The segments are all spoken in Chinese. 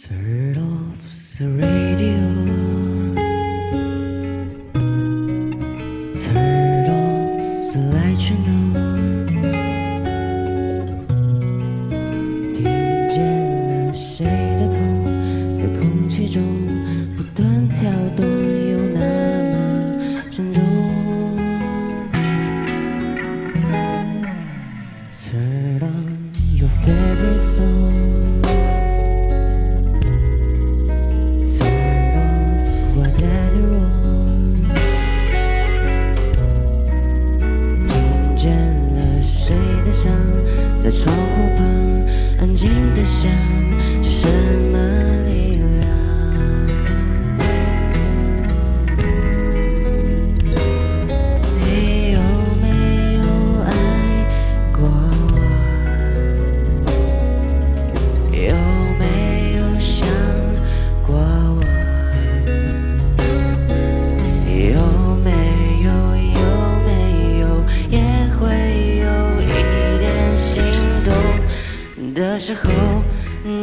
Turn off the radio. 想时候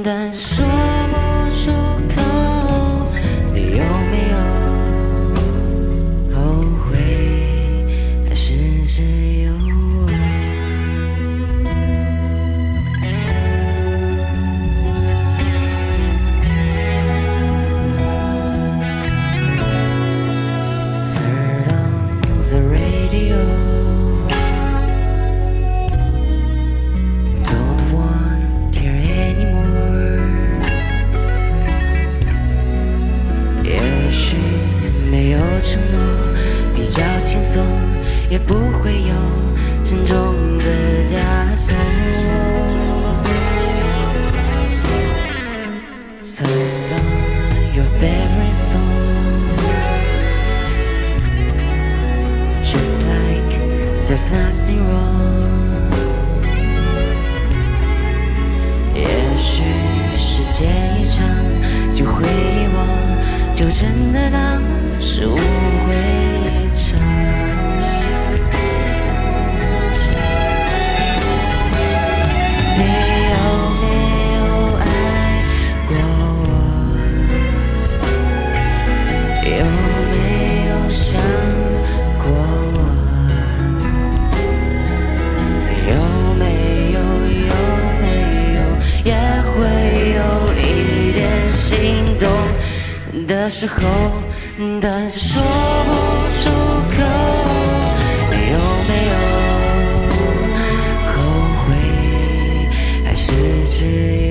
但说不出口你有没有也不会有沉重的枷锁。There's nothing wrong. 也许时间一长就会遗忘就真的当是无的时候但是说不出口？你有没有后悔？还是只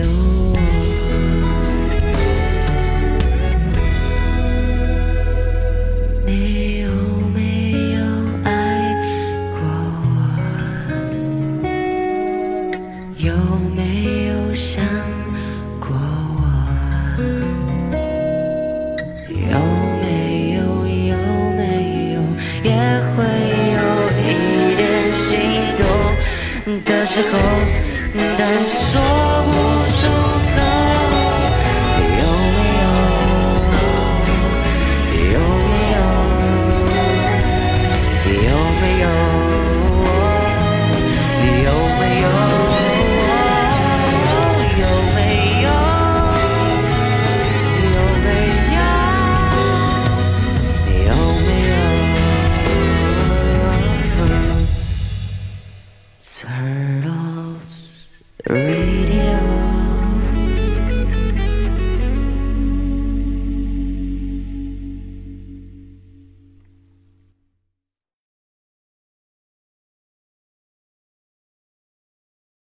的时候，但却说不。Radio.